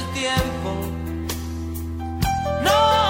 Y del tiempo. No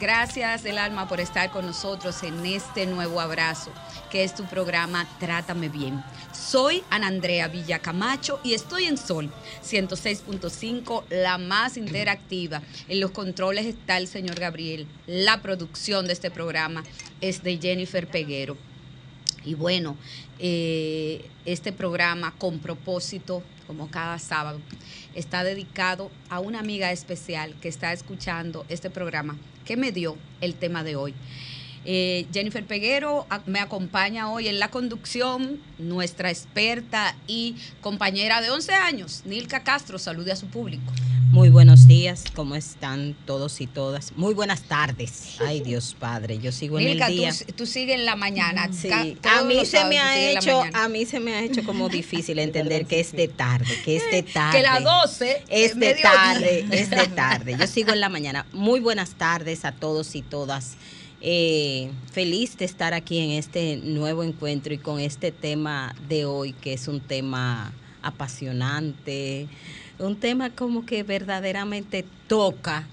Gracias del alma por estar con nosotros en este nuevo abrazo, que es tu programa Trátame Bien. Soy Ana Andrea Villacamacho y estoy en Sol 106.5, la más interactiva. En los controles está el señor Gabriel. La producción de este programa es de Jennifer Peguero. Y bueno, eh, este programa con propósito, como cada sábado, está dedicado a una amiga especial que está escuchando este programa, que me dio el tema de hoy. Eh, Jennifer Peguero a- me acompaña hoy en la conducción, nuestra experta y compañera de 11 años, Nilka Castro, salude a su público. Muy buenos días, ¿cómo están todos y todas? Muy buenas tardes. Ay, Dios Padre, yo sigo en Nilka, el día. tú, tú sigues en la mañana. Sí, a mí se me ha sigues en la hecho, mañana. a mí se me ha hecho como difícil entender que es de tarde, que es de tarde. Que las 12 es de tarde, es de tarde. Yo sigo en la mañana. Muy buenas tardes a todos y todas. Eh, feliz de estar aquí en este nuevo encuentro y con este tema de hoy, que es un tema apasionante, un tema como que verdaderamente toca,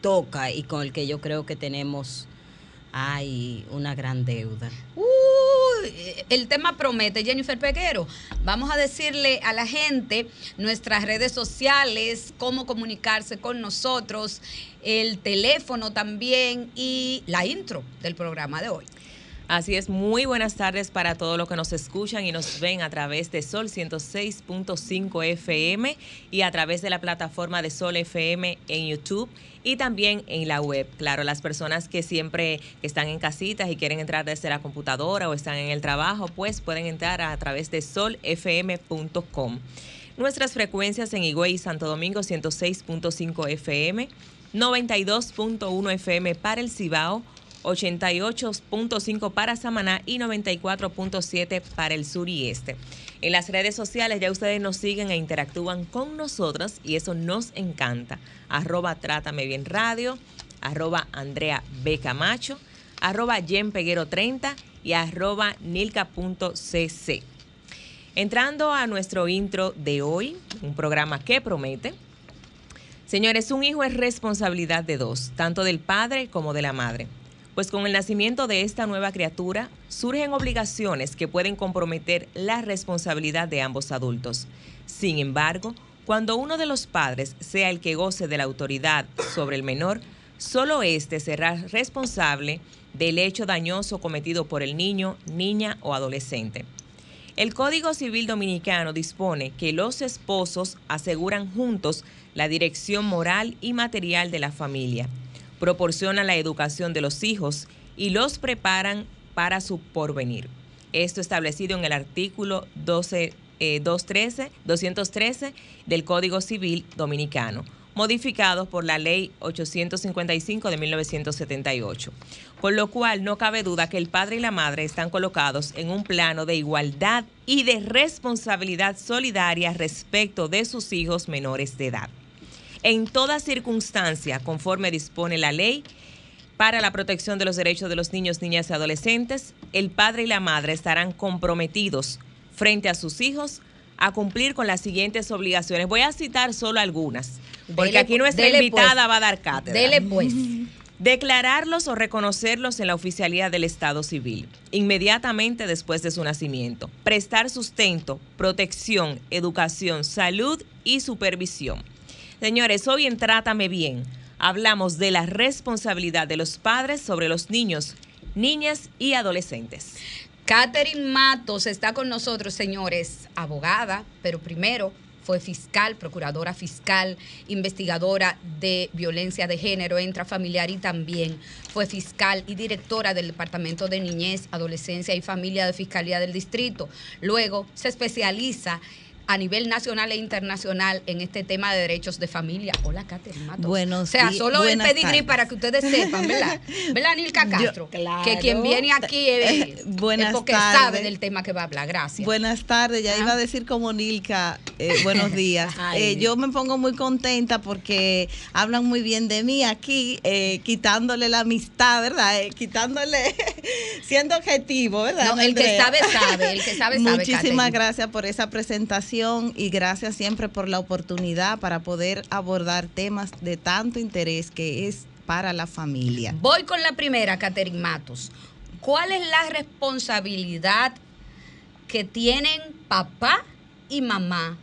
toca y con el que yo creo que tenemos hay una gran deuda. Uy, el tema promete, Jennifer Peguero. Vamos a decirle a la gente nuestras redes sociales, cómo comunicarse con nosotros, el teléfono también y la intro del programa de hoy. Así es, muy buenas tardes para todos los que nos escuchan y nos ven a través de Sol 106.5 FM y a través de la plataforma de Sol FM en YouTube y también en la web. Claro, las personas que siempre están en casitas y quieren entrar desde la computadora o están en el trabajo, pues pueden entrar a través de solfm.com. Nuestras frecuencias en Higüey y Santo Domingo 106.5 FM, 92.1 FM para el Cibao, 88.5 para Samaná y 94.7 para el sur y este. En las redes sociales ya ustedes nos siguen e interactúan con nosotros y eso nos encanta. Arroba Trátame Bien Radio, arroba Andrea B. Camacho, arroba Jen Peguero 30 y arroba nilka.cc. Entrando a nuestro intro de hoy, un programa que promete. Señores, un hijo es responsabilidad de dos, tanto del padre como de la madre. Pues con el nacimiento de esta nueva criatura surgen obligaciones que pueden comprometer la responsabilidad de ambos adultos. Sin embargo, cuando uno de los padres sea el que goce de la autoridad sobre el menor, solo éste será responsable del hecho dañoso cometido por el niño, niña o adolescente. El Código Civil Dominicano dispone que los esposos aseguran juntos la dirección moral y material de la familia, proporcionan la educación de los hijos y los preparan para su porvenir. Esto establecido en el artículo 12, 213, 213 del Código Civil Dominicano modificados por la Ley 855 de 1978. Con lo cual no cabe duda que el padre y la madre están colocados en un plano de igualdad y de responsabilidad solidaria respecto de sus hijos menores de edad. En toda circunstancia, conforme dispone la ley, para la protección de los derechos de los niños, niñas y adolescentes, el padre y la madre estarán comprometidos frente a sus hijos a cumplir con las siguientes obligaciones. Voy a citar solo algunas, porque aquí nuestra invitada pues. va a dar cátedra. Dele pues. Declararlos o reconocerlos en la oficialidad del Estado civil, inmediatamente después de su nacimiento. Prestar sustento, protección, educación, salud y supervisión. Señores, hoy en Trátame Bien hablamos de la responsabilidad de los padres sobre los niños, niñas y adolescentes. Catherine Matos está con nosotros, señores, abogada, pero primero fue fiscal, procuradora fiscal, investigadora de violencia de género intrafamiliar y también fue fiscal y directora del Departamento de Niñez, Adolescencia y Familia de Fiscalía del Distrito. Luego se especializa a nivel nacional e internacional en este tema de derechos de familia. Hola, Catherine Matos. Bueno, o sea, solo el pedigrí tardes. para que ustedes sepan, ¿verdad? ¿Verdad, Nilka Castro? claro. Que quien viene aquí es, Buenas es porque tardes. sabe del tema que va a hablar. Gracias. Buenas tardes, ya Ah. iba a decir como Nilka, eh, buenos días. Eh, yo me pongo muy contenta porque hablan muy bien de mí aquí, eh, quitándole la amistad, ¿verdad? Quitándole, siendo objetivo, ¿verdad? No, el que sabe, sabe, el que sabe, sabe, Muchísimas gracias por esa presentación y gracias siempre por la oportunidad para poder abordar temas de tanto interés que es para la familia. Voy con la primera, Catherine Matos. ¿Cuál es la responsabilidad que tienen papá y mamá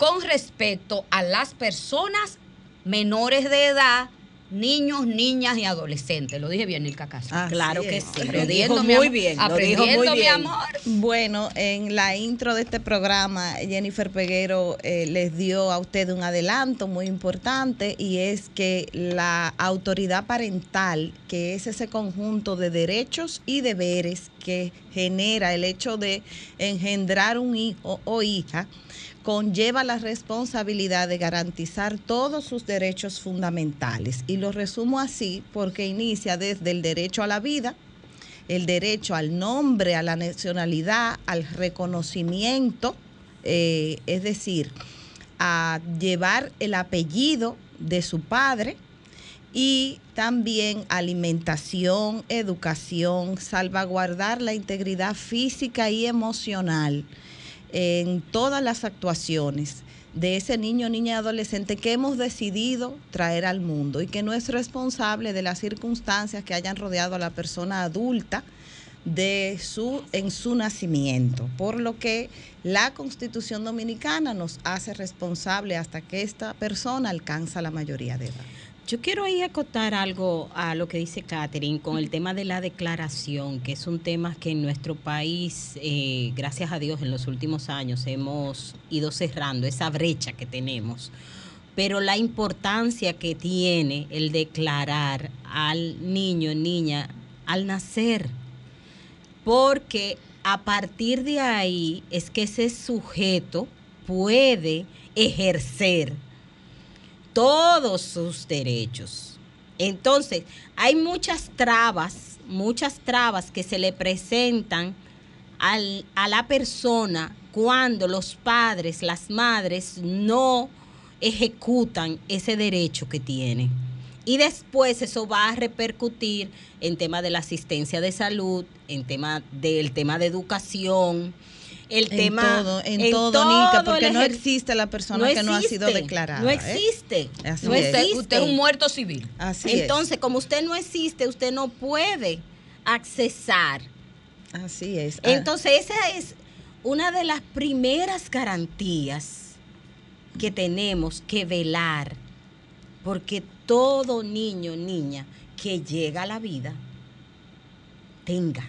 con respecto a las personas menores de edad, niños, niñas y adolescentes? Lo dije bien, el Castro. Así Claro que es. sí. Lo Aprendiendo, dijo mi muy amor. bien. Lo dijo mi amor. Bueno, en la intro de este programa, Jennifer Peguero eh, les dio a usted un adelanto muy importante y es que la autoridad parental, que es ese conjunto de derechos y deberes que genera el hecho de engendrar un hijo o hija, conlleva la responsabilidad de garantizar todos sus derechos fundamentales. Y lo resumo así porque inicia desde el derecho a la vida, el derecho al nombre, a la nacionalidad, al reconocimiento, eh, es decir, a llevar el apellido de su padre y también alimentación, educación, salvaguardar la integridad física y emocional en todas las actuaciones de ese niño, niña adolescente que hemos decidido traer al mundo y que no es responsable de las circunstancias que hayan rodeado a la persona adulta de su en su nacimiento, por lo que la Constitución dominicana nos hace responsable hasta que esta persona alcanza la mayoría de edad. Yo quiero ahí acotar algo a lo que dice Catherine con el tema de la declaración, que es un tema que en nuestro país, eh, gracias a Dios, en los últimos años hemos ido cerrando esa brecha que tenemos. Pero la importancia que tiene el declarar al niño, niña, al nacer, porque a partir de ahí es que ese sujeto puede ejercer todos sus derechos. Entonces, hay muchas trabas, muchas trabas que se le presentan al- a la persona cuando los padres, las madres no ejecutan ese derecho que tiene. Y después eso va a repercutir en tema de la asistencia de salud, en tema del tema de educación, el En tema todo, en todo, Nilka, porque no existe la persona que no ha sido declarada. No ¿eh? existe. Así no es. Existe. usted es un muerto civil. Así es. Entonces, como usted no existe, usted no puede accesar. Así es. Ah, Entonces, esa es una de las primeras garantías que tenemos que velar porque todo niño, niña que llega a la vida, tenga.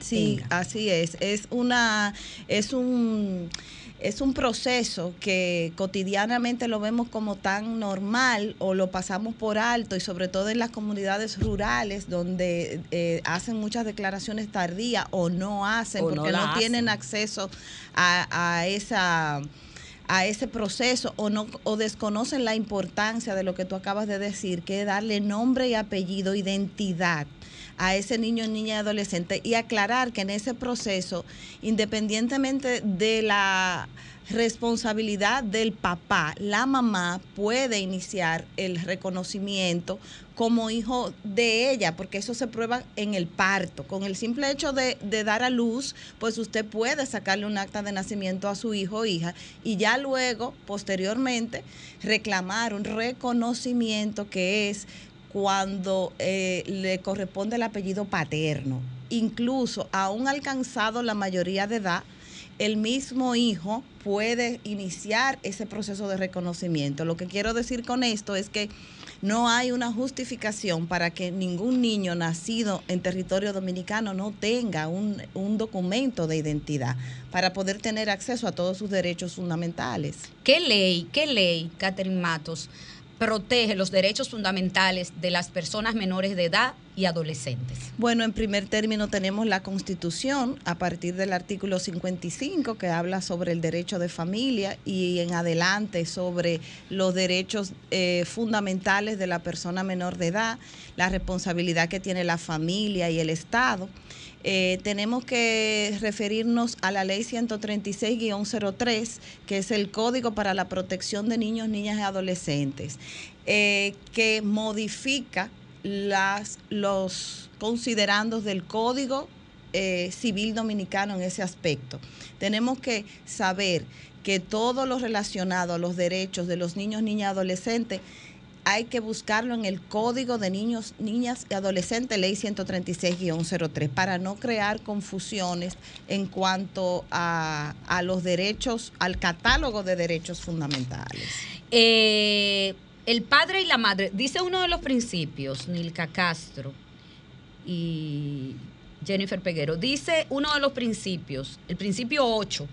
Sí, así es. Es una, es un es un proceso que cotidianamente lo vemos como tan normal o lo pasamos por alto y sobre todo en las comunidades rurales donde eh, hacen muchas declaraciones tardías o no hacen porque no, tienen acceso a, esa a ese proceso o no o desconocen la importancia de lo que tú acabas de decir, que es darle nombre y apellido, identidad a ese niño, niña y adolescente y aclarar que en ese proceso, independientemente de la responsabilidad del papá, la mamá puede iniciar el reconocimiento como hijo de ella, porque eso se prueba en el parto. Con el simple hecho de, de, dar a luz, pues usted puede sacarle un acta de nacimiento a su hijo o hija y ya luego, posteriormente, reclamar un reconocimiento que es cuando eh, le corresponde el apellido paterno. Incluso, aún alcanzado la mayoría de edad, el mismo hijo puede iniciar ese proceso de reconocimiento. Lo que quiero decir con esto es que no hay una justificación para que ningún niño nacido en territorio dominicano no tenga un, un, documento de identidad para poder tener acceso a todos sus derechos fundamentales. ¿Qué ley, qué ley, Catherine Matos, protege los derechos fundamentales de las personas menores de edad y adolescentes? Bueno, en primer término tenemos la Constitución a partir del artículo 55 que habla sobre el derecho de familia y en adelante sobre los derechos eh, fundamentales de la persona menor de edad, la responsabilidad que tiene la familia y el Estado. Eh, tenemos que referirnos a la ley 136-03, que es el Código para la Protección de Niños, Niñas y Adolescentes, eh, que modifica los considerandos del Código eh, Civil Dominicano en ese aspecto. Tenemos que saber que todo lo relacionado a los derechos de los niños, niñas y adolescentes hay que buscarlo en el Código de Niños, Niñas y Adolescentes, Ley 136-03, para no crear confusiones en cuanto a, los derechos, al catálogo de derechos fundamentales. Eh, el padre y la madre, dice uno de los principios, Nilka Castro y Jennifer Peguero, dice uno de los principios, el principio 8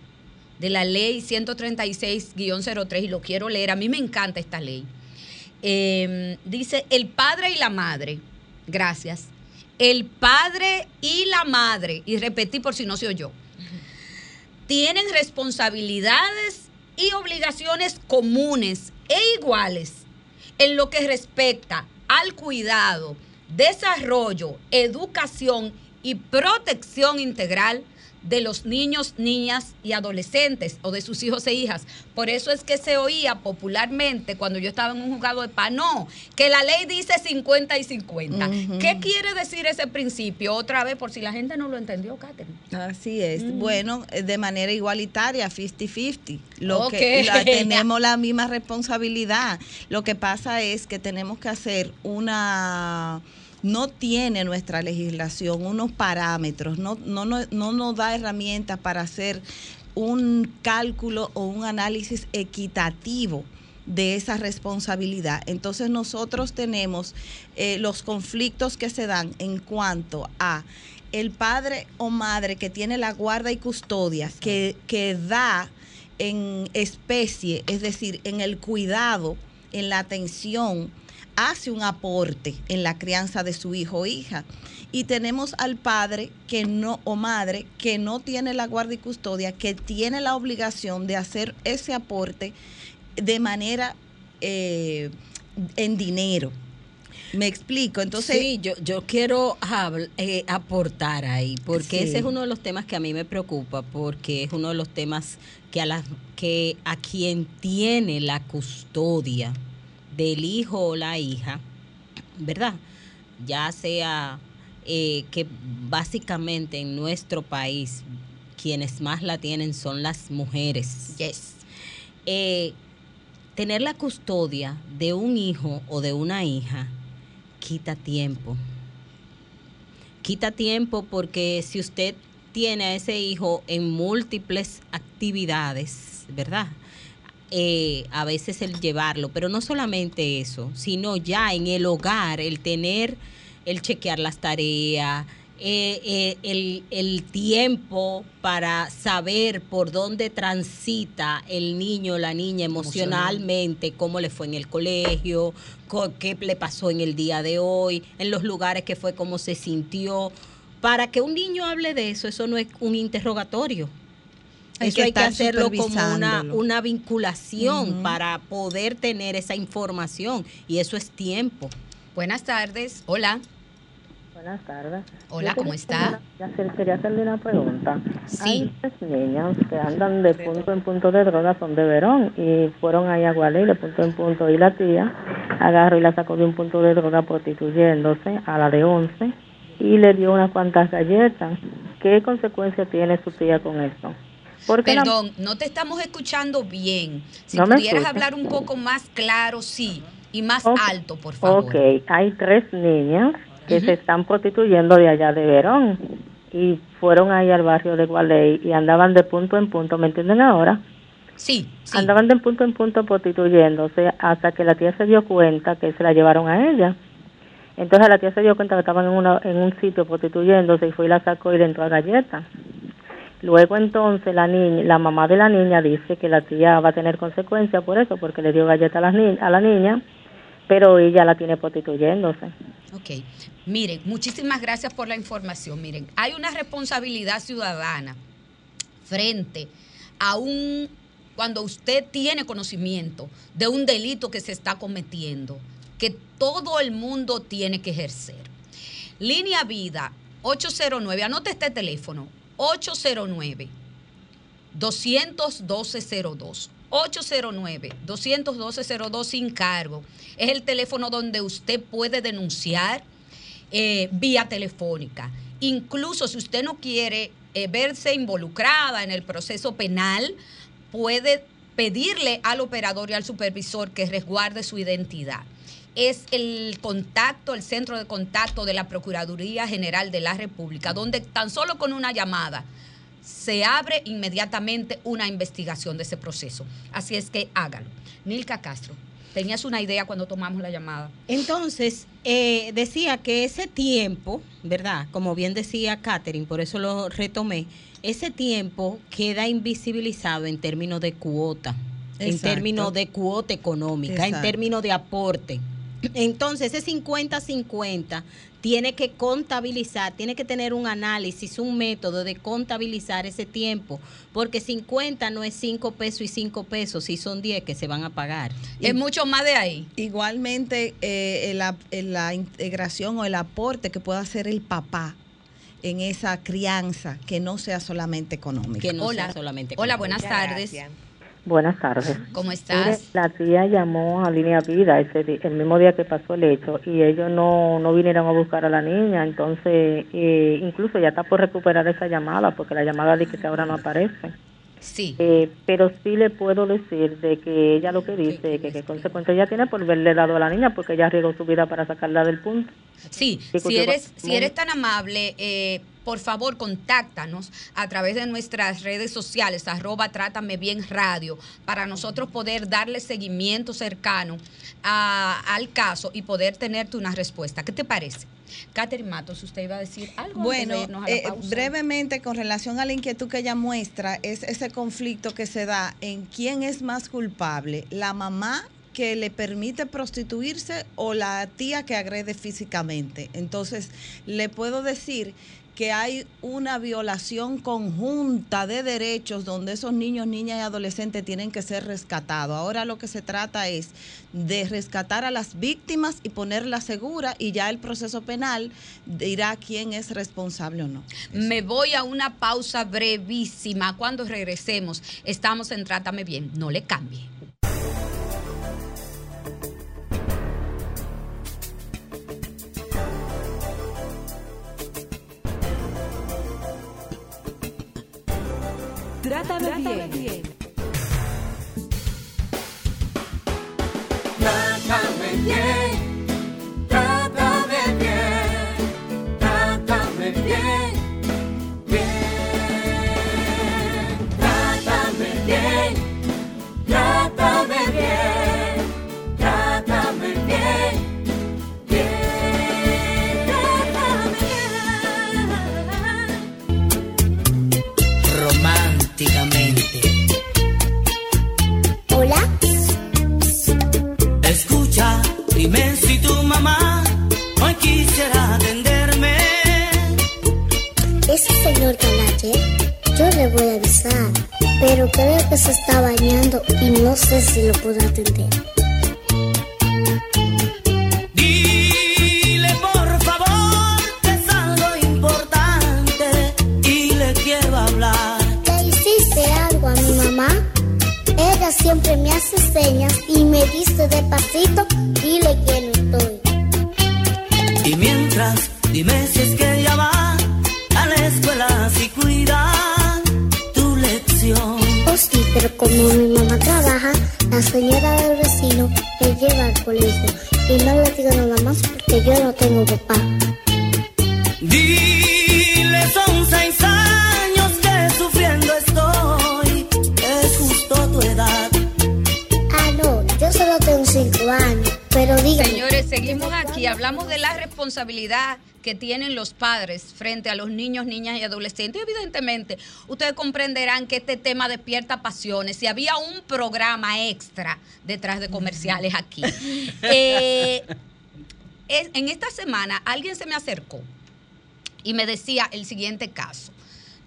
de la ley 136-03, y lo quiero leer, a mí me encanta esta ley Em, dice el padre y la madre. Gracias. El padre y la madre, y repetí por si no se oyó, tienen responsabilidades y obligaciones comunes e iguales en lo que respecta al cuidado, desarrollo, educación y protección integral de los niños, niñas y adolescentes o de sus hijos e hijas. Por eso es que se oía popularmente cuando yo estaba en un juzgado de PANO, que la ley dice 50 y 50. ¿Qué quiere decir ese principio? Otra vez, por si la gente no lo entendió, Catherine. Así es. Bueno, eh, de manera igualitaria, 50-50. Lo que tenemos la misma responsabilidad. Lo que pasa es que tenemos que hacer una no tiene nuestra legislación unos parámetros, no, no, no, nos da herramientas para hacer un cálculo o un análisis equitativo de esa responsabilidad. Entonces nosotros tenemos eh, los conflictos que se dan en cuanto a el padre o madre que tiene la guarda y custodia, que, que da en especie, es decir, en el cuidado, en la atención, hace un aporte en la crianza de su hijo o hija. Y tenemos al padre que no o madre que no tiene la guardia y custodia, que tiene la obligación de hacer ese aporte de manera eh, en dinero. Me explico, entonces... Sí, yo, yo quiero eh, aportar ahí, porque ese es uno de los temas que a mí me preocupa, porque es uno de los temas que a, que a quien tiene la custodia del hijo o la hija, ¿verdad? Ya sea eh, que básicamente en nuestro país quienes más la tienen son las mujeres. Yes. Eh, tener la custodia de un hijo o de una hija quita tiempo. Quita tiempo porque si usted tiene a ese hijo en múltiples actividades, ¿verdad? Eh, a veces el llevarlo, pero no solamente eso, sino ya en el hogar, el tener, el chequear las tareas, eh, eh, el, el, tiempo para saber por dónde transita el niño o la niña emocionalmente, cómo le fue en el colegio, qué le pasó en el día de hoy, en los lugares que fue, cómo se sintió. Para que un niño hable de eso, eso no es un interrogatorio. Eso hay que hacerlo como una, una vinculación para poder tener esa información y eso es tiempo. Buenas tardes, hola. Buenas tardes. Hola, ¿cómo está? quería hacerle una pregunta. Sí. Hay tres niños que andan de punto en punto de droga, son de Verón, y fueron ahí a Gualey de punto en punto, y la tía agarró y la sacó de un punto de droga prostituyéndose a la de 11 y le dio unas cuantas galletas. ¿Qué consecuencia tiene su tía con esto? Perdón, no te estamos escuchando bien. Si pudieras hablar un poco más claro, sí, y más alto, por favor. Ok, hay tres niñas que se están prostituyendo de allá de Verón y fueron ahí al barrio de Gualey y andaban de punto en punto, ¿me entienden ahora? Sí, Andaban de punto en punto prostituyéndose hasta que la tía se dio cuenta que se la llevaron a ella. Entonces la tía se dio cuenta que estaban en, una, en un sitio prostituyéndose y fue y la sacó y le entró a galleta. Luego entonces la niña, la mamá de la niña dice que la tía va a tener consecuencias por eso, porque le dio galleta a la, a la niña, pero ella la tiene prostituyéndose. Ok, miren, muchísimas gracias por la información. Miren, hay una responsabilidad ciudadana frente a un, cuando usted tiene conocimiento de un delito que se está cometiendo, que todo el mundo tiene que ejercer. Línea Vida 809, anote este teléfono, 809 21202. 809-212-02 sin cargo. Es el teléfono donde usted puede denunciar eh, vía telefónica. Incluso si usted no quiere eh, verse involucrada en el proceso penal, puede pedirle al operador y al supervisor que resguarde su identidad. Es el contacto, el centro de contacto de la Procuraduría General de la República, donde tan solo con una llamada se abre inmediatamente una investigación de ese proceso. Así es que hágalo. Nilka Castro, tenías una idea cuando tomamos la llamada. Entonces, eh, decía que ese tiempo, ¿verdad? Como bien decía Catherine, por eso lo retomé, ese tiempo queda invisibilizado en términos de cuota, en términos de cuota económica, en términos de aporte. Entonces, ese 50-50 tiene que contabilizar, tiene que tener un análisis, un método de contabilizar ese tiempo, porque 50 no es 5 pesos y 5 pesos, si son 10 que se van a pagar. Es mucho más de ahí. Igualmente, eh, la, la integración o el aporte que pueda hacer el papá en esa crianza que no sea solamente económica. Que no Hola. sea solamente Hola, buenas tardes. Buenas tardes. ¿Cómo estás? La tía llamó a Línea Vida ese el mismo día que pasó el hecho y ellos no, no vinieron a buscar a la niña, entonces eh, incluso ya está por recuperar esa llamada porque la llamada dice que ahora no aparece. Sí. Eh, pero sí le puedo decir de que ella lo que dice, que qué consecuencia ella tiene por verle dado a la niña porque ella arriesgó su vida para sacarla del punto. Sí, si eres, si eres tan amable, eh, por favor contáctanos a través de nuestras redes sociales, arroba Trátame Bien Radio, para nosotros poder darle seguimiento cercano al caso y poder tenerte una respuesta. ¿Qué te parece? Catherine Matos, usted iba a decir algo. Bueno, eh, brevemente con relación a la inquietud que ella muestra, es ese conflicto que se da en quién es más culpable, la mamá que le permite prostituirse o la tía que agrede físicamente. Entonces, le puedo decir que hay una violación conjunta de derechos donde esos niños, niñas y adolescentes tienen que ser rescatados. Ahora lo que se trata es de rescatar a las víctimas y ponerlas seguras y ya el proceso penal dirá quién es responsable o no. Me voy a una pausa brevísima. Cuando regresemos, estamos en Trátame Bien. No le cambie. Trátame, bien. bien. Trátame bien. Padres frente a los niños, niñas y adolescentes. Y evidentemente, ustedes comprenderán que este tema despierta pasiones. Si había un programa extra detrás de comerciales aquí. Eh, es- en esta semana alguien se me acercó y me decía el siguiente caso.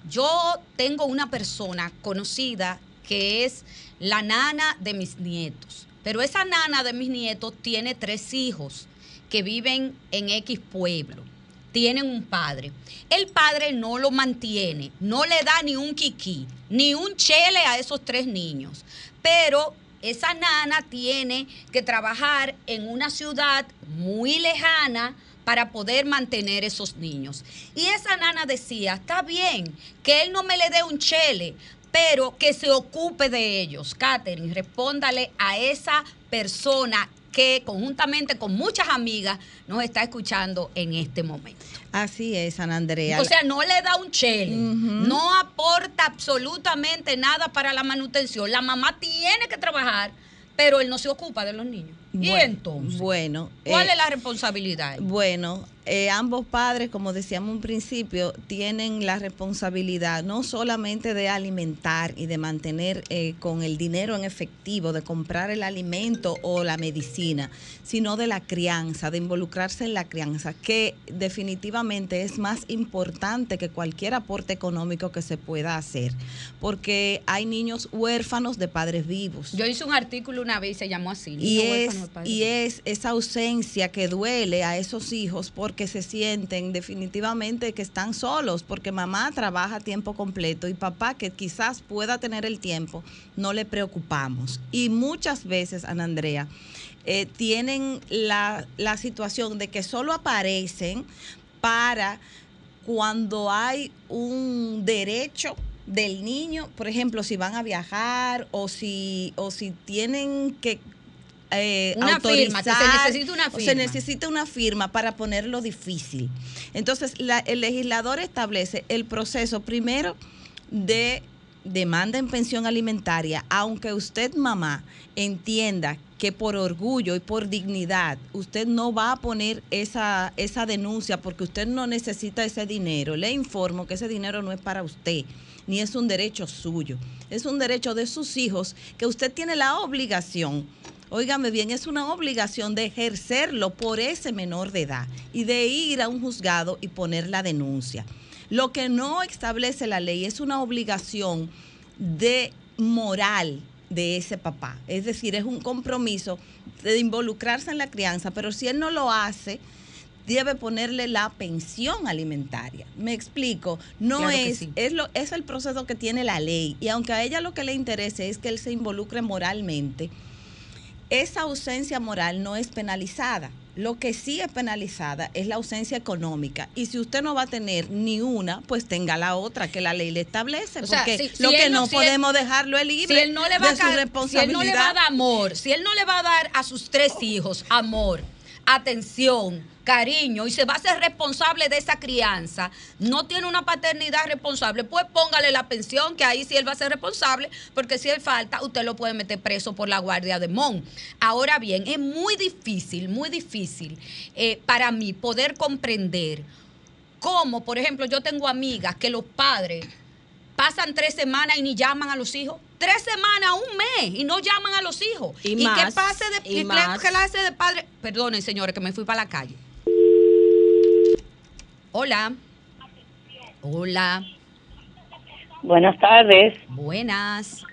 Yo tengo una persona conocida que es la nana de mis nietos, pero esa nana de mis nietos tiene tres hijos que viven en X pueblo. Tienen un padre. El padre no lo mantiene, no le da ni un kiki, ni un chele a esos tres niños. Pero esa nana tiene que trabajar en una ciudad muy lejana para poder mantener esos niños. Y esa nana decía, está bien, que él no me le dé un chele, pero que se ocupe de ellos. Catherine, respóndale a esa persona que conjuntamente con muchas amigas nos está escuchando en este momento. Así es, Ana Andrea. O sea, no le da un chele, no aporta absolutamente nada para la manutención. La mamá tiene que trabajar, pero él no se ocupa de los niños. y entonces, Bueno, ¿cuál eh, es la responsabilidad? Bueno, eh, ambos padres, como decíamos en principio, tienen la responsabilidad no solamente de alimentar y de mantener eh, con el dinero en efectivo, de comprar el alimento o la medicina, sino de la crianza, de involucrarse en la crianza, que definitivamente es más importante que cualquier aporte económico que se pueda hacer, porque hay niños huérfanos de padres vivos. Yo hice un artículo una vez y se llamó así. Y es, y es esa ausencia que duele a esos hijos porque se sienten definitivamente que están solos, porque mamá trabaja tiempo completo y papá que quizás pueda tener el tiempo, no le preocupamos. Y muchas veces, Ana Andrea, eh, tienen la, la situación de que solo aparecen para cuando hay un derecho del niño, por ejemplo, si van a viajar o si, o si tienen que eh, Una firma, que se autorizar, necesita una o Se firma. necesita una firma para ponerlo difícil. Entonces, la- el legislador establece el proceso primero de demanda en pensión alimentaria, aunque usted, mamá, entienda que por orgullo y por dignidad usted no va a poner esa, esa denuncia porque usted no necesita ese dinero. Le informo que ese dinero no es para usted, ni es un derecho suyo. Es un derecho de sus hijos que usted tiene la obligación Óigame bien, es una obligación de ejercerlo por ese menor de edad y de ir a un juzgado y poner la denuncia. Lo que no establece la ley es una obligación de moral de ese papá. Es decir, es un compromiso de involucrarse en la crianza, pero si él no lo hace, debe ponerle la pensión alimentaria. Me explico, no Claro es, sí. es, lo, es el proceso que tiene la ley y aunque a ella lo que le interese es que él se involucre moralmente, esa ausencia moral no es penalizada. Lo que sí es penalizada es la ausencia económica. Y si usted no va a tener ni una, pues tenga la otra que la ley le establece. O sea, porque si- si lo que no- no si él- podemos dejarlo es libre si él no le va de su ca- si responsabilidad. él no le va a dar amor, si él no le va a dar a sus tres hijos amor, atención, cariño y se va a ser responsable de esa crianza, no tiene una paternidad responsable, pues póngale la pensión, que ahí sí él va a ser responsable, porque si él falta, usted lo puede meter preso por la guardia de Mon. Ahora bien, es muy difícil, muy difícil eh, para mí poder comprender cómo, por ejemplo, yo tengo amigas que los padres pasan tres semanas y ni llaman a los hijos. Tres semanas, un mes, y no llaman a los hijos. Y qué más, pase de, y qué clase de padre? Perdonen, señores, que me fui para la calle. Hola. Hola. Buenas tardes, Buenas.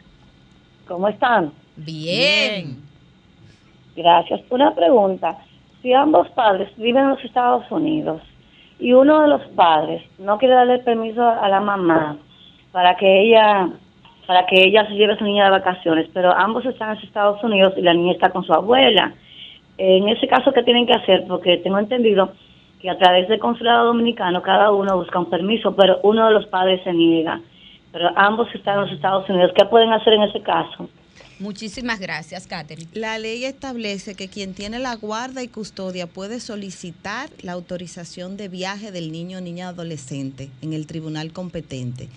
¿cómo están? Bien. Gracias. Una pregunta. Si ambos padres viven en los Estados Unidos y uno de los padres no quiere darle permiso a la mamá para que ella para que ella se lleve a su niña de vacaciones, pero ambos están en los Estados Unidos y la niña está con su abuela. En ese caso, ¿qué tienen que hacer? Porque tengo entendido que a través del consulado dominicano cada uno busca un permiso, pero uno de los padres se niega. Pero ambos están en los Estados Unidos. ¿Qué pueden hacer en ese caso? Muchísimas gracias, Katherine. La ley establece que quien tiene la guarda y custodia puede solicitar la autorización de viaje del niño o niña adolescente en el tribunal competente.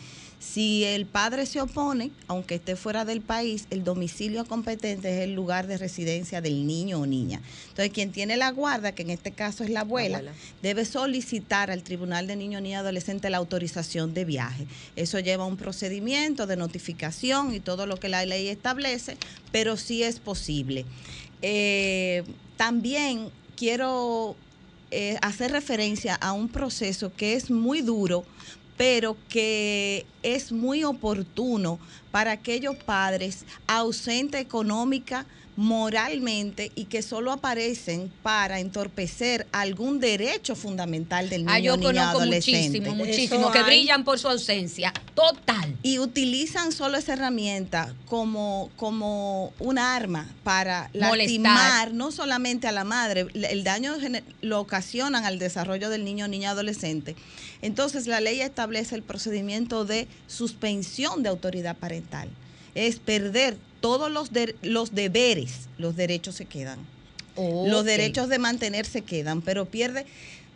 Si el padre se opone, aunque esté fuera del país, el domicilio competente es el lugar de residencia del niño o niña. Entonces, quien tiene la guarda, que en este caso es la abuela, debe solicitar al Tribunal de Niño, Niña y Adolescente la autorización de viaje. Eso lleva un procedimiento de notificación y todo lo que la ley establece, pero sí es posible. Eh, también quiero eh, hacer referencia a un proceso que es muy duro, pero que es muy oportuno para aquellos padres ausentes económica, moralmente y que solo aparecen para entorpecer algún derecho fundamental del niño Ah, yo niña conozco adolescente. muchísimo, muchísimo, Eso que hay. brillan por su ausencia. Total. Y utilizan solo esa herramienta como, como un arma para Molestar. lastimar no solamente a la madre, el daño lo ocasionan al desarrollo del niño o niña adolescente. Entonces la ley establece el procedimiento de suspensión de autoridad parental. Es perder todos los, de- los deberes, los derechos se quedan. Los derechos de mantenerse quedan, pero pierde,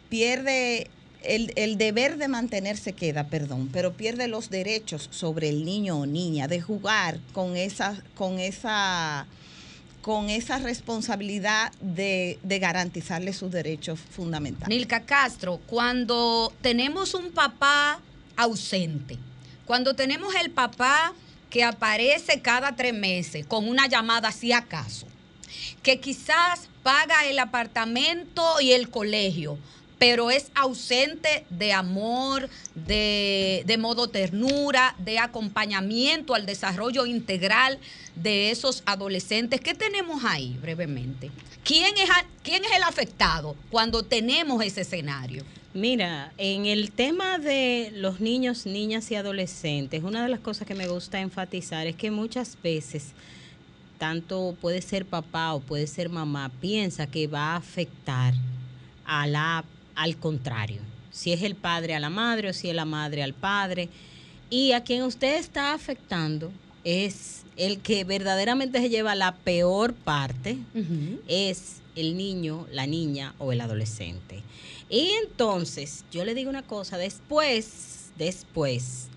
pierde el, el deber de mantenerse queda, perdón, pero pierde los derechos sobre el niño o niña de jugar con esa, con esa, con esa responsabilidad de, de garantizarle sus derechos fundamentales. Nilka Castro, cuando tenemos un papá ausente, cuando tenemos el papá que aparece cada tres meses con una llamada si acaso, que quizás paga el apartamento y el colegio, pero es ausente de amor, de, de modo ternura, de acompañamiento al desarrollo integral de esos adolescentes. ¿Qué tenemos ahí brevemente? ¿Quién es, quién es el afectado cuando tenemos ese escenario? Mira, en el tema de los niños, niñas y adolescentes, una de las cosas que me gusta enfatizar es que muchas veces, tanto puede ser papá o puede ser mamá, piensa que va a afectar a la, al contrario. Si es el padre a la madre o si es la madre al padre. Y a quien usted está afectando es el que verdaderamente se lleva la peor parte, es el niño, la niña o el adolescente. Y entonces, yo le digo una cosa, después, después,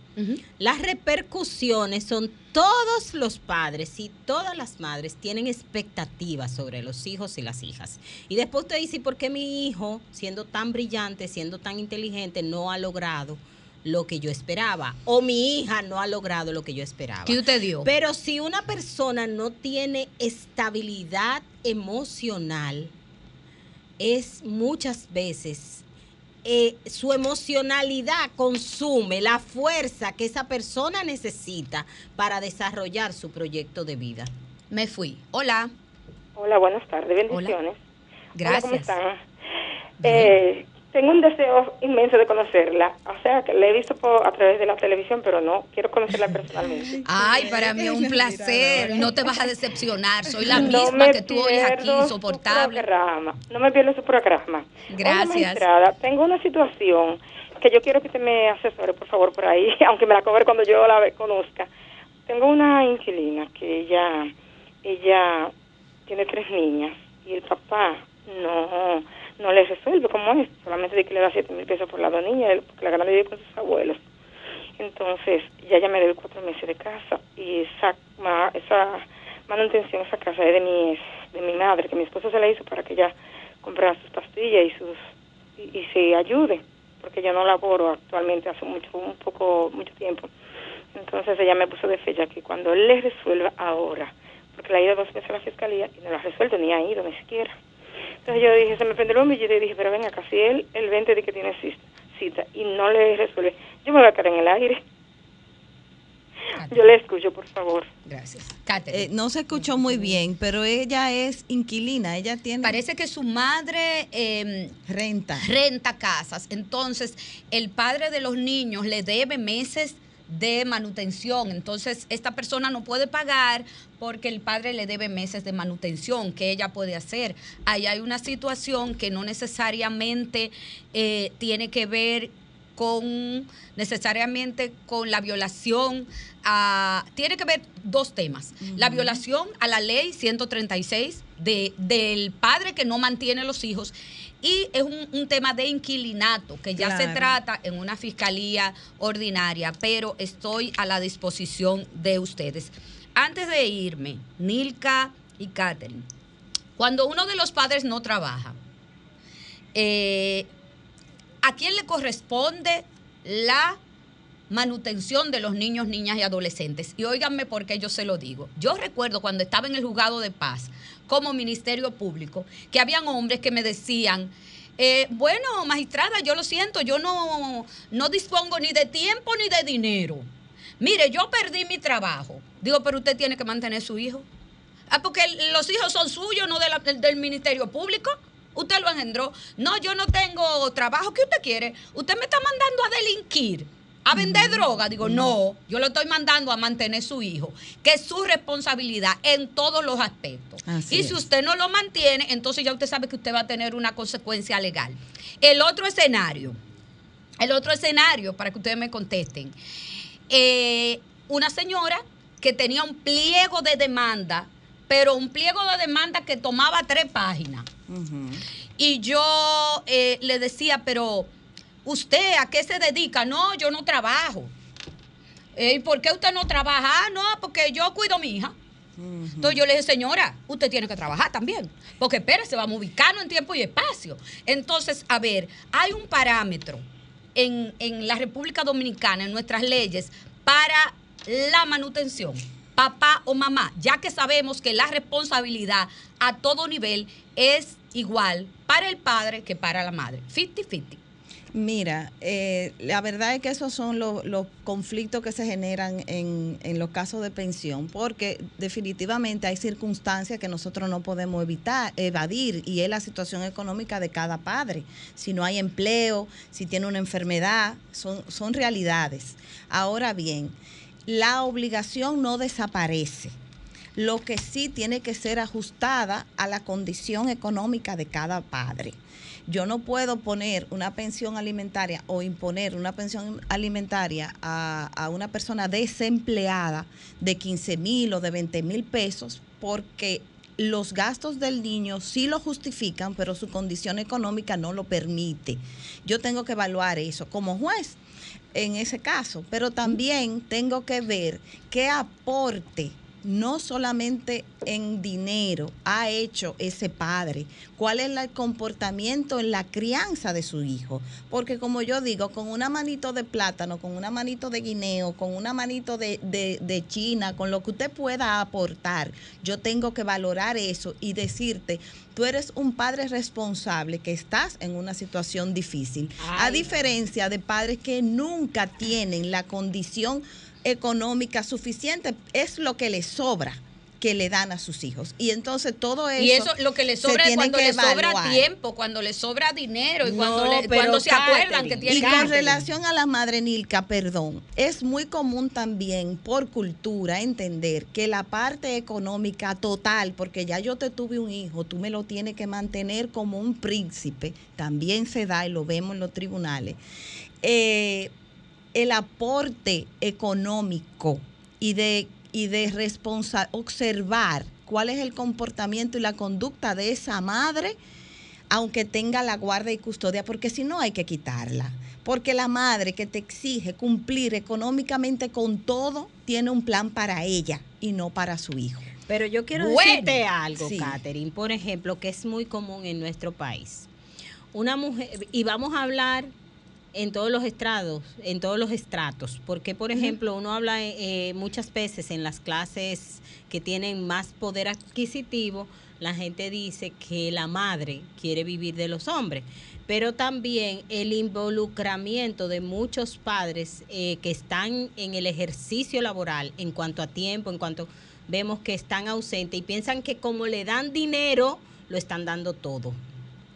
las repercusiones son todos los padres y todas las madres tienen expectativas sobre los hijos y las hijas. Y después usted dice, ¿y por qué mi hijo, siendo tan brillante, siendo tan inteligente, no ha logrado lo que yo esperaba? O mi hija no ha logrado lo que yo esperaba. ¿Qué usted dio? Pero si una persona no tiene estabilidad emocional, es muchas veces eh, su emocionalidad consume la fuerza que esa persona necesita para desarrollar su proyecto de vida. Me fui. Hola. Hola, buenas tardes, bendiciones. Gracias. Hola, ¿cómo están? Eh, tengo un deseo inmenso de conocerla. O sea, que la he visto por, a través de la televisión, pero no, quiero conocerla personalmente. Ay, para mí es un placer. No te vas a decepcionar. Soy la misma que tú oyes aquí, insoportable. No me pierdo su programa. Gracias. tengo una situación que yo quiero que usted me asesore, por favor, por ahí, aunque me la cobre cuando yo la conozca. Tengo una inquilina que ella, ella tiene tres niñas y el papá no, no le resuelve como es, solamente de que le da siete mil pesos por la dos niñas, porque la grande vive con sus abuelos. Entonces, ya ella me debe cuatro meses de casa y esa, ma- esa manutención, esa casa es de mi, de mi madre, que mi esposo se la hizo para que ella comprara sus pastillas y sus y, se ayude, porque yo no laboro actualmente hace mucho, un poco, mucho tiempo. Entonces ella me puso de fecha que cuando él le resuelva ahora, porque le ha ido dos veces a la fiscalía y no lo ha resuelto, ni ha ido ni siquiera. Entonces yo dije, se me prendió el bombillo y dije, pero venga, casi él el 20 de que tiene cita y no le resuelve, yo me voy a quedar en el aire. Yo le escucho, por favor. Gracias. Eh, no se escuchó muy bien, pero ella es inquilina, ella tiene... Parece que su madre em, renta. Renta casas. Entonces, el padre de los niños le debe meses de manutención. Entonces, esta persona no puede pagar porque el padre le debe meses de manutención. ¿Qué ella puede hacer? Ahí hay una situación que no necesariamente eh, tiene que ver con necesariamente con la violación a, tiene que ver dos temas. La violación a la ley 136 de, del padre que no mantiene los hijos y es un, tema de inquilinato que ya se trata en una fiscalía ordinaria, pero estoy a la disposición de ustedes. Antes de irme, Nilka y Catherine, cuando uno de los padres no trabaja, eh, ¿a quién le corresponde la manutención de los niños, niñas y adolescentes? Y óiganme por qué yo se lo digo. Yo recuerdo cuando estaba en el juzgado de paz como Ministerio Público que habían hombres que me decían, eh, bueno, magistrada, yo lo siento, yo no, no dispongo ni de tiempo ni de dinero. Mire, yo perdí mi trabajo. Digo, pero usted tiene que mantener su hijo. Ah, porque los hijos son suyos, no del Ministerio Público usted lo engendró. No, yo no tengo trabajo. ¿Qué usted quiere? Usted me está mandando a delinquir. A vender droga, digo, no, yo lo estoy mandando a mantener su hijo, que es su responsabilidad en todos los aspectos. y si usted no lo mantiene, entonces ya usted sabe que usted va a tener una consecuencia legal. El otro escenario, el otro escenario, para que ustedes me contesten, eh, una señora que tenía un pliego de demanda, pero un pliego de demanda que tomaba tres páginas y yo eh, le decía, pero usted a qué se dedica? No, yo no trabajo. ¿Y por qué usted no trabaja? Ah, no, porque yo cuido a mi hija. Entonces yo le dije, señora, usted tiene que trabajar también, porque espérese, vamos a en tiempo y espacio. Entonces, a ver, hay un parámetro en, en la República Dominicana, en nuestras leyes, para la manutención papá o mamá, ya que sabemos que la responsabilidad a todo nivel es igual para el padre que para la madre. 50-50. Mira, eh, la verdad es que esos son los, conflictos que se generan en, en, los casos de pensión, porque definitivamente hay circunstancias que nosotros no podemos evitar, evadir, y es la situación económica de cada padre. Si no hay empleo, si tiene una enfermedad, son, son realidades. Ahora bien, la obligación no desaparece. Lo que sí tiene que ser ajustada a la condición económica de cada padre. Yo no puedo poner una pensión alimentaria o imponer una pensión alimentaria a, una persona desempleada de 15 mil o de 20 mil pesos porque los gastos del niño sí lo justifican, pero su condición económica no lo permite. Yo tengo que evaluar eso como juez en ese caso, pero también tengo que ver qué aporte no solamente en dinero ha hecho ese padre, cuál es el comportamiento en la crianza de su hijo. Porque como yo digo, con una manito de plátano, con una manito de guineo, con una manito de, de, China, con lo que usted pueda aportar, yo tengo que valorar eso y decirte, tú eres un padre responsable que estás en una situación difícil. A diferencia de padres que nunca tienen la condición económica suficiente, es lo que le sobra que le dan a sus hijos. Y entonces todo eso. Y eso lo que le sobra es cuando le sobra tiempo, cuando le sobra dinero y cuando, se acuerdan que tiene Y con relación a la madre Nilka, perdón, es muy común también por cultura entender que la parte económica total, porque ya yo te tuve un hijo, tú me lo tienes que mantener como un príncipe, también se da y lo vemos en los tribunales. Eh, el aporte económico y de, y de observar cuál es el comportamiento y la conducta de esa madre, aunque tenga la guarda y custodia, porque si no hay que quitarla. Porque la madre que te exige cumplir económicamente con todo, tiene un plan para ella y no para su hijo. Pero yo quiero decirte algo, Catherine, por ejemplo, que es muy común en nuestro país. Una mujer, y vamos a hablar en todos los estrados, en todos los estratos, porque por ejemplo uno habla eh, muchas veces en las clases que tienen más poder adquisitivo, la gente dice que la madre quiere vivir de los hombres, pero también el involucramiento de muchos padres eh, que están en el ejercicio laboral en cuanto a tiempo, en cuanto vemos que están ausentes y piensan que como le dan dinero, lo están dando todo.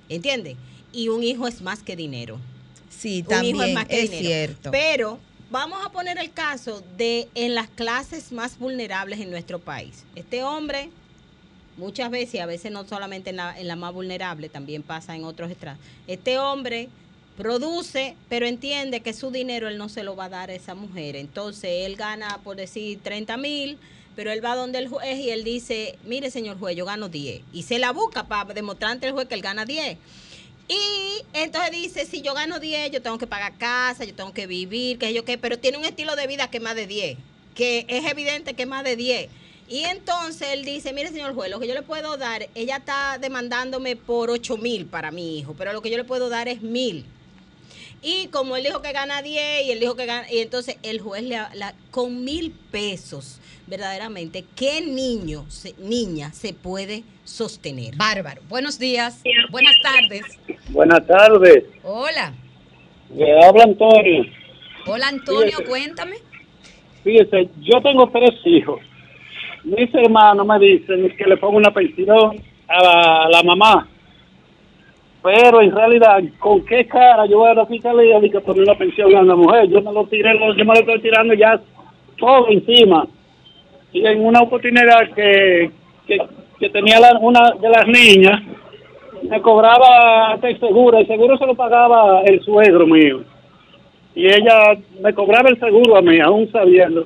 ¿Entiendes? Y un hijo es más que dinero. Sí, Un también hijo es más que es dinero. cierto. Pero vamos a poner el caso de en las clases más vulnerables en nuestro país. Este hombre, muchas veces, y a veces no solamente en la, en la más vulnerable, también pasa en otros estratos. Este hombre produce, pero entiende que su dinero él no se lo va a dar a esa mujer. Entonces él gana, por decir, 30 mil, pero él va donde el juez y él dice, mire señor juez, yo gano 10. Y se la busca para demostrar ante el juez que él gana 10. Y entonces dice, si yo gano 10, yo tengo que pagar casa, yo tengo que vivir, que yo qué, pero tiene un estilo de vida que es más de 10, que es evidente que es más de 10. Y entonces él dice, mire señor juez, lo que yo le puedo dar, ella está demandándome por 8 mil para mi hijo, pero lo que yo le puedo dar es mil. Y como él dijo que gana 10 y él dijo que gana, y entonces el juez le habla con mil pesos, verdaderamente, ¿qué niño, se- niña se puede sostener? Bárbaro. Buenos días, buenas tardes. Buenas tardes. Hola. Le habla Antonio. Hola Antonio, Fíjese. cuéntame. Fíjese, yo tengo tres hijos. Mis hermanos me dicen que le pongo una pensión a la, a la mamá. Pero en realidad, ¿con qué cara yo voy a la fiscalía y que poner una pensión a la mujer? Yo me lo tiré, yo me lo estoy tirando ya todo encima. Y en una oportunidad que, que, tenía la- una de las niñas, me cobraba hasta el seguro. El seguro se lo pagaba el suegro mío. Y ella me cobraba el seguro a mí, aún sabiendo.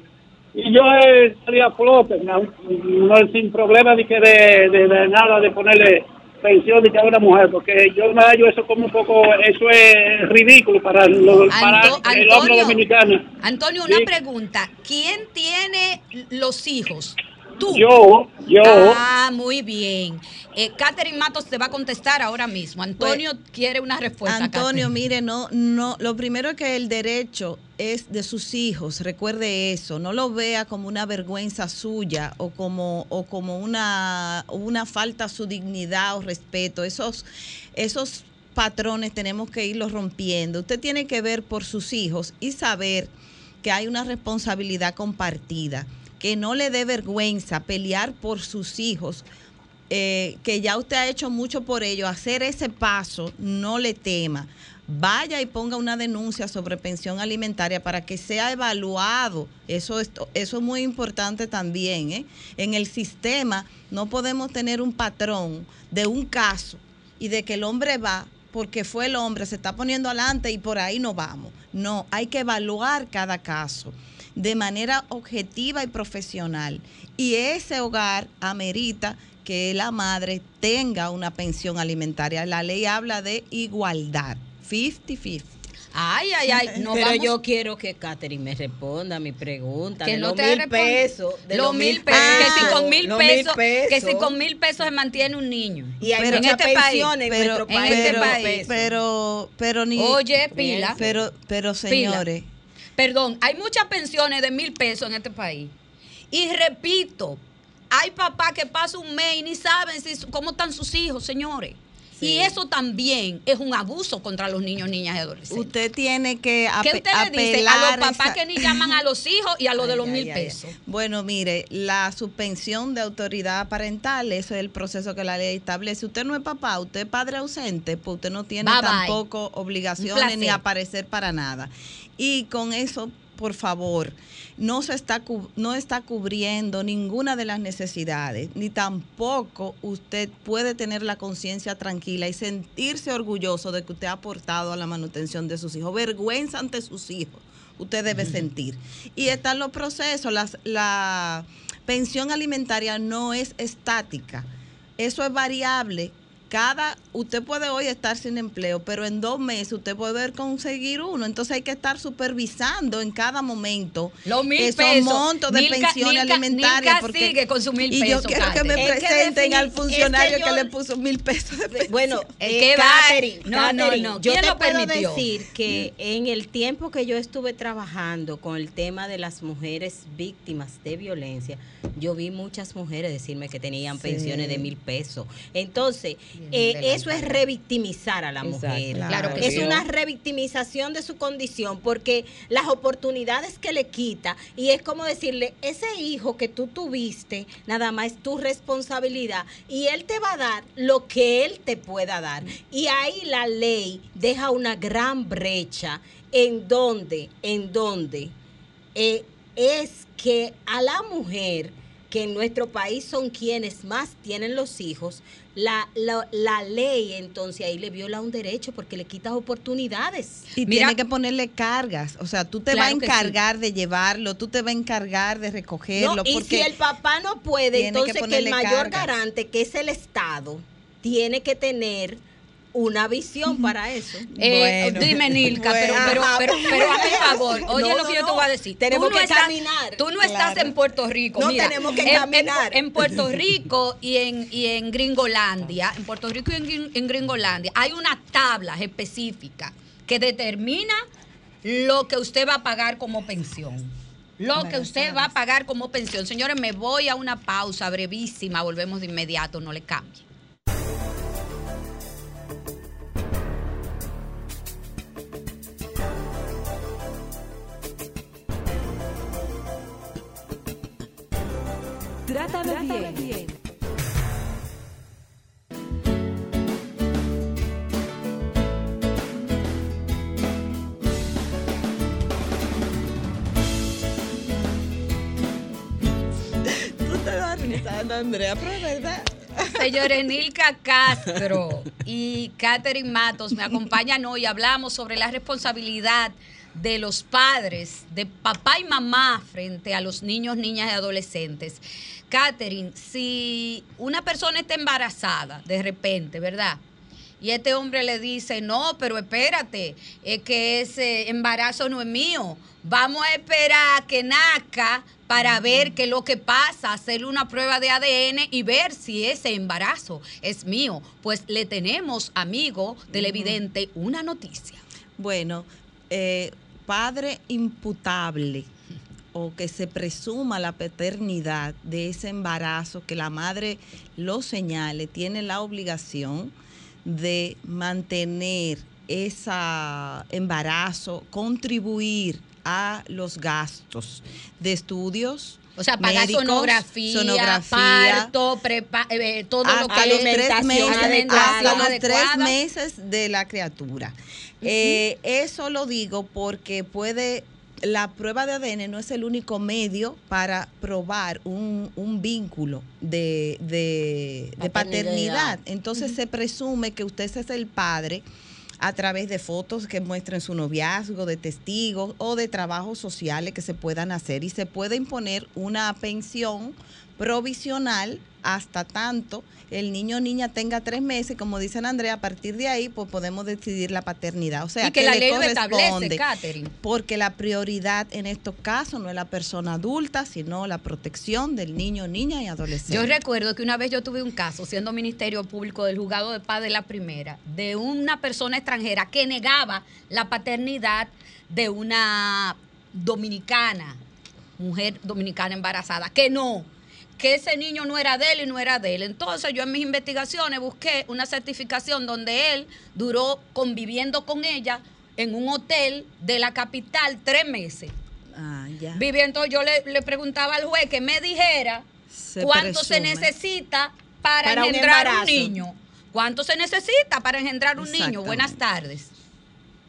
Y yo eh, salía flote, no, sin problema de, que de- de nada de ponerle pensión de una mujer, porque yo me hallo eso como un poco, eso es ridículo para, lo- para Anto- el hombre dominicano. Antonio, una Sí. pregunta. ¿Quién tiene los hijos? Tú. Yo, yo. Ah, muy bien. Eh, Catherine Matos te va a contestar ahora mismo. Antonio quiere una respuesta. Antonio, Catherine. mire, no, no, lo primero es que el derecho es de sus hijos, recuerde eso, no lo vea como una vergüenza suya o como, o como una, una falta a su dignidad o respeto. Esos, esos patrones tenemos que irlos rompiendo. Usted tiene que ver por sus hijos y saber que hay una responsabilidad compartida, que no le dé vergüenza pelear por sus hijos, eh, que ya usted ha hecho mucho por ello, hacer ese paso, no le tema. Vaya y ponga una denuncia sobre pensión alimentaria para que sea evaluado. Eso es, eso es muy importante también. ¿eh? En el sistema no podemos tener un patrón de un caso y de que el hombre va porque fue el hombre, se está poniendo adelante y por ahí no vamos. No, hay que evaluar cada caso de manera objetiva y profesional. Y ese hogar amerita que la madre tenga una pensión alimentaria. La ley habla de igualdad, 50-50. Ay, ay, ay. No Pero vamos- yo quiero que Catherine me responda a mi pregunta. que de no los te mil pesos. De los mil pesos. que si con mil los pesos, que pesos. si con mil pesos se mantiene un niño. Y hay en muchas este país. pensiones en nuestro en país. este pero, país. pero, pero ni. Oye, pila. Pero, pero señores. Pila. Perdón, hay muchas pensiones de mil pesos en este país. Y repito, hay papás que pasan un mes y ni saben si, cómo están sus hijos, señores. Y eso también es un abuso contra los niños, niñas y adolescentes. Usted tiene que ¿Qué ape- usted le dice a los papás esa- que ni llaman a los hijos y a los de los ay, mil ay, ay. pesos? Bueno, mire, la suspensión de autoridad parental, eso es el proceso que la ley establece. Usted no es papá, usted es padre ausente, pues usted no tiene Bye, tampoco obligaciones ni aparecer para nada. Y con eso, por favor, no se está no está cubriendo ninguna de las necesidades, ni tampoco usted puede tener la conciencia tranquila y sentirse orgulloso de que usted ha aportado a la manutención de sus hijos. Vergüenza ante sus hijos usted debe sentir. Y están los procesos, las, la pensión alimentaria no es estática, eso es variable. Cada, usted puede hoy estar sin empleo, pero en dos meses usted puede conseguir uno. Entonces hay que estar supervisando en cada momento Los mil esos pesos. montos de Nilka- pensiones Nilka- alimentarias. Nilka porque, sigue con sus mil y yo pesos, quiero que me que presenten al funcionario es que le puso mil pesos de pensión. Bueno, eh, va- Catherine, no, no, no. Yo ¿Quién te lo puedo permitió? decir que en el tiempo que yo estuve trabajando con el tema de las mujeres víctimas de violencia, yo vi muchas mujeres decirme que tenían Sí. pensiones de mil pesos. Entonces, eh, eso es revictimizar a la Exacto. mujer. Claro que es sí. una revictimización de su condición porque las oportunidades que le quita y es como decirle, ese hijo que tú tuviste, nada más es tu responsabilidad y él te va a dar lo que él te pueda dar. Y ahí la ley deja una gran brecha en donde, en donde eh, es que a la mujer, que en nuestro país son quienes más tienen los hijos, la, la, la ley entonces ahí le viola un derecho porque le quitas oportunidades. Y Mira- tiene que ponerle cargas. O sea, tú te Claro vas a sí. encargar de llevarlo, tú te vas a encargar de recogerlo. No, y porque si el papá no puede, que entonces que, el mayor cargas. garante, que es el Estado, tiene que tener una visión para eso. Eh, Bueno. dime, Nilka, pero, Bueno. pero, pero, pero hazme el favor, oye No, lo no, que yo te voy a decir. Tenemos Tú no que estás- caminar. Tú no estás Claro. en Puerto Rico. No, mira, tenemos que en- caminar. En, Puerto Rico y en, y en Gringolandia, en Puerto Rico y en, en Gringolandia, hay unas tablas específicas que determina lo que usted va a pagar como pensión. Lo que usted va a pagar como pensión. Señores, me voy a una pausa brevísima. Volvemos de inmediato, no le cambie. Trátame bien. tú te vas risando, Andrea, pero es verdad. Señores, Nilka Castro y Catherine Matos me acompañan hoy. Hablamos sobre la responsabilidad de los padres, de papá y mamá frente a los niños, niñas y adolescentes. Catherine, si una persona está embarazada de repente, ¿verdad? Y este hombre le dice, no, pero espérate, es que ese embarazo no es mío. Vamos a esperar a que nazca para ver qué es lo que pasa, hacerle una prueba de ADN y ver si ese embarazo es mío. Pues le tenemos, amigo televidente, una noticia. Bueno, eh, padre imputable o que se presuma la paternidad de ese embarazo, que la madre lo señale, tiene la obligación de mantener ese embarazo, contribuir a los gastos de estudios. O sea, pagar médicos, sonografía, sonografía, parto, prepa- eh, todo lo que los es tres alimentación meses, adecuada, hasta los tres meses de la criatura. Eh, eso lo digo porque puede la prueba de ADN no es el único medio para probar un, un vínculo de, de- de Paternidad. paternidad. Entonces se presume que usted es el padre a través de fotos que muestren su noviazgo, de testigos o de trabajos sociales que se puedan hacer y se puede imponer una pensión provisional hasta tanto el niño o niña tenga tres meses, como dicen Andrea, a partir de ahí pues podemos decidir la paternidad. O sea, y que, la le ley corresponde, porque la prioridad en estos casos no es la persona adulta, sino la protección del niño, niña y adolescente. Yo recuerdo que una vez yo tuve un caso, siendo Ministerio Público del Juzgado de Paz de la Primera, de una persona extranjera que negaba la paternidad de una dominicana, mujer dominicana embarazada, que no, que ese niño no era de él y no era de él. Entonces yo en mis investigaciones busqué una certificación donde él duró conviviendo con ella en un hotel de la capital tres meses. Ah, ya. Viviendo, yo le, le preguntaba al juez que me dijera Se cuánto se necesita para, Para un engendrar un, embarazo. niño. ¿Cuánto se necesita para engendrar un niño? Buenas tardes.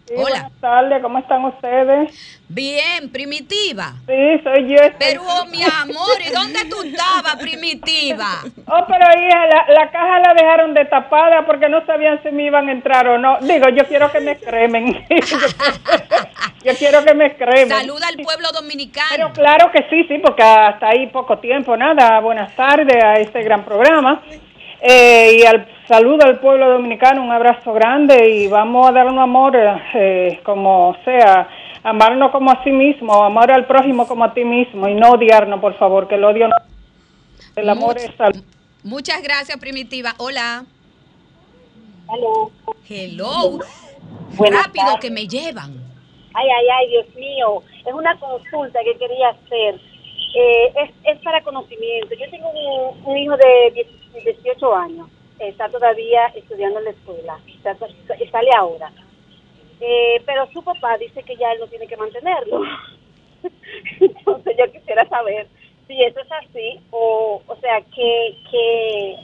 Sí, Hola. Buenas tardes, ¿cómo están ustedes? Bien, primitiva. Sí, soy yo. Pero, oh, mi amor, ¿y dónde tú estabas, primitiva? Oh, pero hija, la, la caja la dejaron destapada porque no sabían si me iban a entrar o no. Digo, yo quiero que me cremen. yo quiero que me cremen. Saluda al pueblo Pero dominicano. claro que sí, sí, porque hasta ahí poco tiempo, nada. Buenas tardes a este gran programa. Eh, y al saludo al pueblo dominicano, un abrazo grande y vamos a dar un amor eh, como sea, amarnos como a sí mismo, amar al prójimo como a ti mismo y no odiarnos, por favor, que el odio no... El amor Much- es salud. Muchas gracias, Primitiva. Hola. Hello. Hello. Buenas Rápido tardes. que me llevan. Ay, ay, ay, Dios mío. Es una consulta que quería hacer. Eh, es, es para conocimiento. Yo tengo un, un hijo de 10 18 años. Está todavía estudiando en la escuela. Está- sale ahora. Eh, pero su papá dice que ya él no tiene que mantenerlo. Entonces yo quisiera saber si eso es así o, o sea, que, que,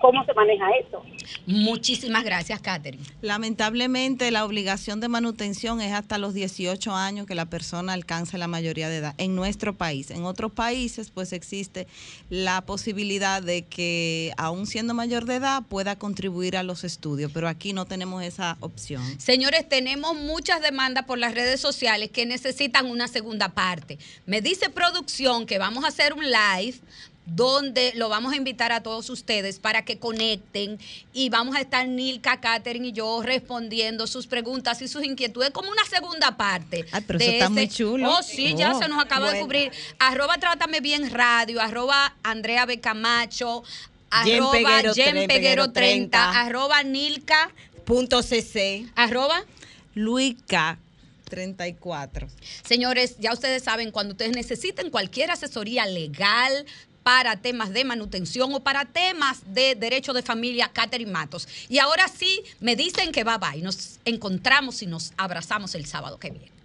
cómo se maneja eso. Muchísimas gracias, Catherine. Lamentablemente la obligación de manutención es hasta los 18 años que la persona alcance la mayoría de edad en nuestro país. En otros países pues existe la posibilidad de que aún siendo mayor de edad pueda contribuir a los estudios, pero aquí no tenemos esa opción. Señores, tenemos muchas demandas por las redes sociales que necesitan una segunda parte. Me dice producción que vamos a hacer un live donde lo vamos a invitar a todos ustedes para que conecten y vamos a estar Nilka, Katherine y yo respondiendo sus preguntas y sus inquietudes como una segunda parte. Ay, pero de eso está ese- muy chulo. Oh, sí, ya Oh, se nos acaba de cubrir. Arroba Trátame Bien Radio, arroba Andrea Becamacho, Jen arroba Peguero Jen Peguero 30, 30, arroba Nilka, punto cc, arroba Luica 34. Señores, ya ustedes saben, cuando ustedes necesiten cualquier asesoría legal para temas de manutención o para temas de derecho de familia, Catherine Matos. Y ahora sí, me dicen que bye bye. Nos encontramos y nos abrazamos el sábado que viene.